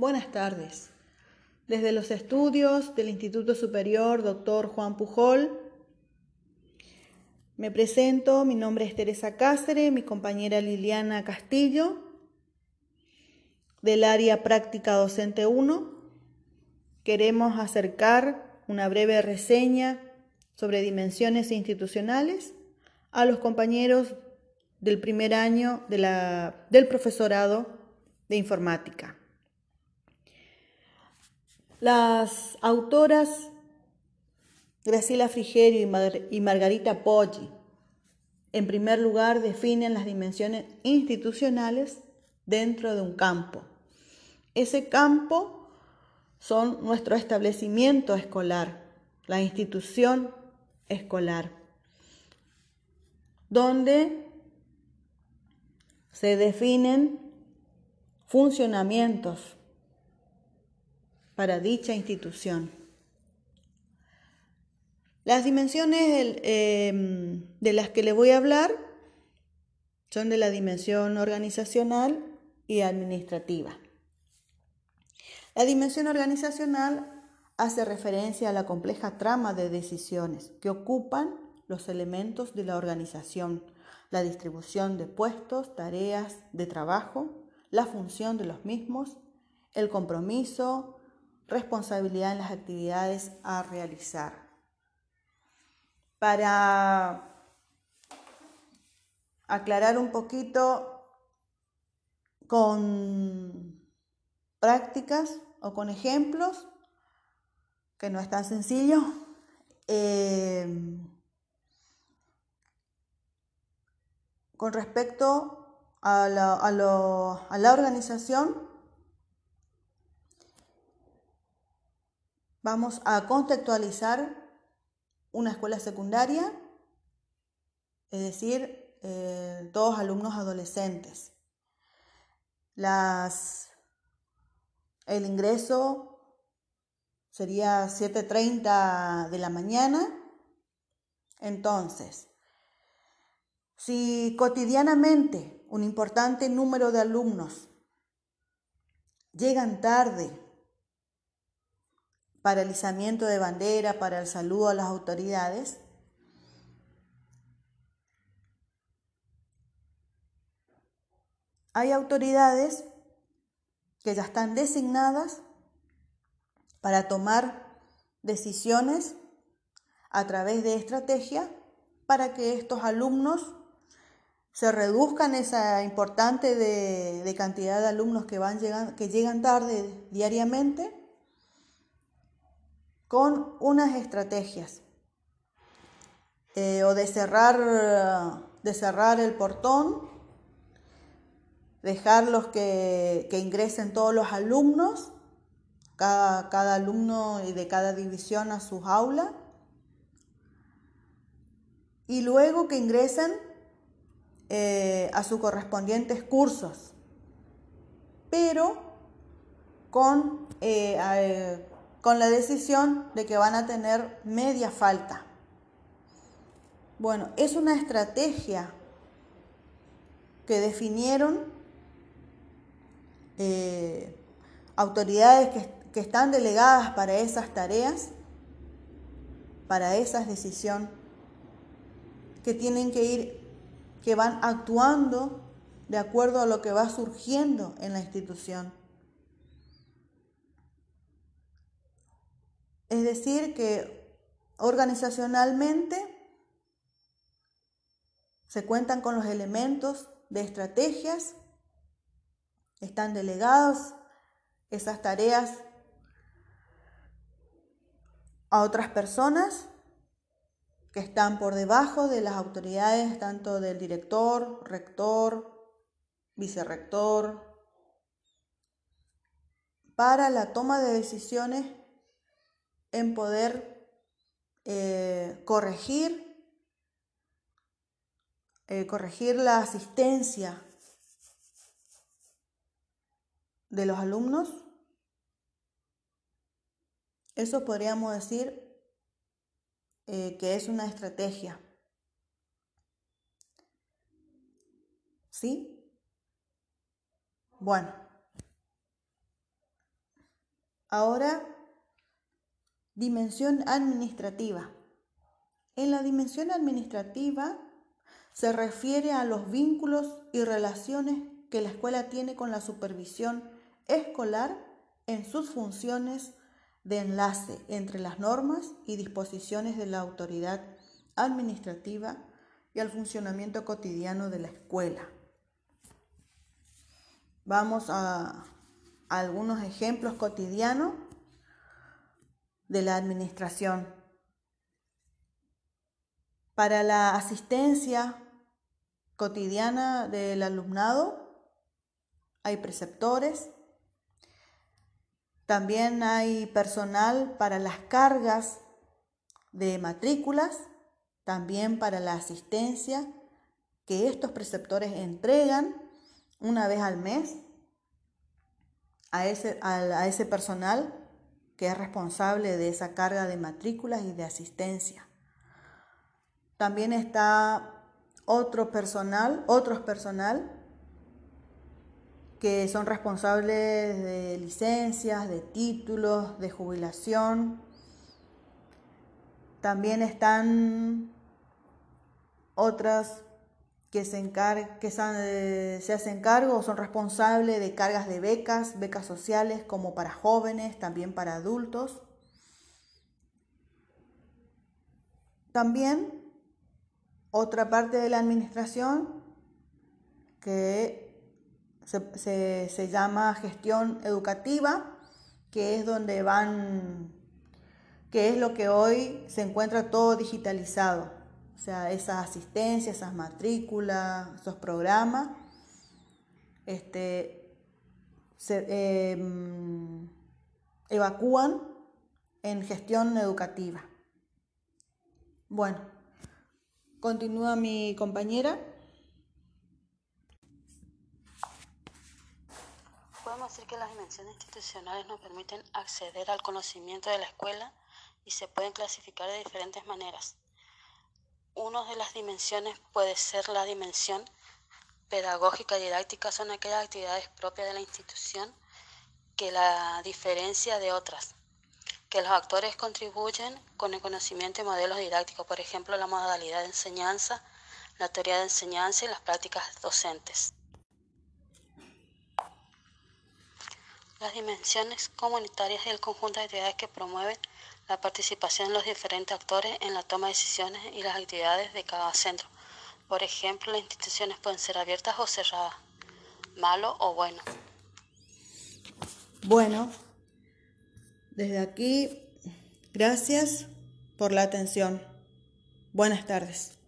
Buenas tardes. Desde los estudios del Instituto Superior Dr. Juan Pujol, me presento, mi nombre es Teresa Cáceres, mi compañera Liliana Castillo, del área práctica docente 1. Queremos acercar una breve reseña sobre dimensiones institucionales a los compañeros del primer año del profesorado de informática. Las autoras Graciela Frigerio y Margarita Poggi, en primer lugar, definen las dimensiones institucionales dentro de un campo. Ese campo son nuestro establecimiento escolar, la institución escolar, donde se definen funcionamientos para dicha institución. Las dimensiones em, de las que le voy a hablar son de la dimensión organizacional y administrativa. La dimensión organizacional hace referencia a la compleja trama de decisiones que ocupan los elementos de la organización la distribución de puestos, tareas de trabajo, la función de los mismos, el compromiso, responsabilidad en las actividades a realizar. Para aclarar un poquito con prácticas o con ejemplos, que no es tan sencillo, eh, con respecto a la, organización, vamos a contextualizar una escuela secundaria, es decir, eh, todos alumnos adolescentes. El ingreso sería 7.30 de la mañana. Entonces, si cotidianamente un importante número de alumnos llegan tarde para el izamiento de bandera, para el saludo a las autoridades, hay autoridades que ya están designadas para tomar decisiones a través de estrategia para que estos alumnos se reduzcan esa importante de, cantidad de alumnos que, van que llegan tarde diariamente con unas estrategias eh, o de cerrar, de cerrar el portón, dejar los que, ingresen todos los alumnos, cada, cada alumno de cada división a sus aulas, y luego que ingresen eh, a sus correspondientes cursos, pero con, eh, con la decisión de que van a tener media falta. Bueno, es una estrategia que definieron autoridades que, que están delegadas para esas tareas, para esas decisiones, que tienen que ir que van actuando de acuerdo a lo que va surgiendo en la institución. Es decir, que organizacionalmente se cuentan con los elementos de estrategias, están delegados esas tareas a otras personas que están por debajo de las autoridades tanto del director, rector, vicerrector, para la toma de decisiones en poder eh, corregir, eh, corregir la asistencia de los alumnos. Eso podríamos decir eh, que es una estrategia. ¿Sí? Bueno. Ahora, dimensión administrativa. En la dimensión administrativa se refiere a los vínculos y relaciones que la escuela tiene con la supervisión escolar en sus funciones de enlace entre las normas y disposiciones de la autoridad administrativa y al funcionamiento cotidiano de la escuela. Vamos a, algunos ejemplos cotidianos de la administración. Para la asistencia cotidiana del alumnado hay preceptores, también hay personal para las cargas de matrículas, también para la asistencia que estos preceptores entregan una vez al mes a ese, a, ese personal que es responsable de esa carga de matrículas y de asistencia. También está otro personal, otros personal que son responsables de licencias, de títulos, de jubilación. También están otras que, se, que eh, se hacen cargo o son responsables de cargas de becas, becas sociales como para jóvenes, también para adultos. También otra parte de la administración que se, llama gestión educativa, que es donde van, que es lo que hoy se encuentra todo digitalizado. O sea, esas asistencias, esas matrículas, esos programas, este, se em, evacúan en gestión educativa. Bueno, continúa mi compañera. Podemos decir que las dimensiones institucionales nos permiten acceder al conocimiento de la escuela y se pueden clasificar de diferentes maneras. Una de las dimensiones puede ser la dimensión pedagógica y didáctica, son aquellas actividades propias de la institución que la diferencia de otras, que los actores contribuyen con el conocimiento y modelos didácticos, por ejemplo, la modalidad de enseñanza, la teoría de enseñanza y las prácticas docentes. Las dimensiones comunitarias y el conjunto de actividades que promueven la participación de los diferentes actores en la toma de decisiones y las actividades de cada centro. Por ejemplo, las instituciones pueden ser abiertas o cerradas, malo o bueno. Bueno, desde aquí, gracias por la atención. Buenas tardes.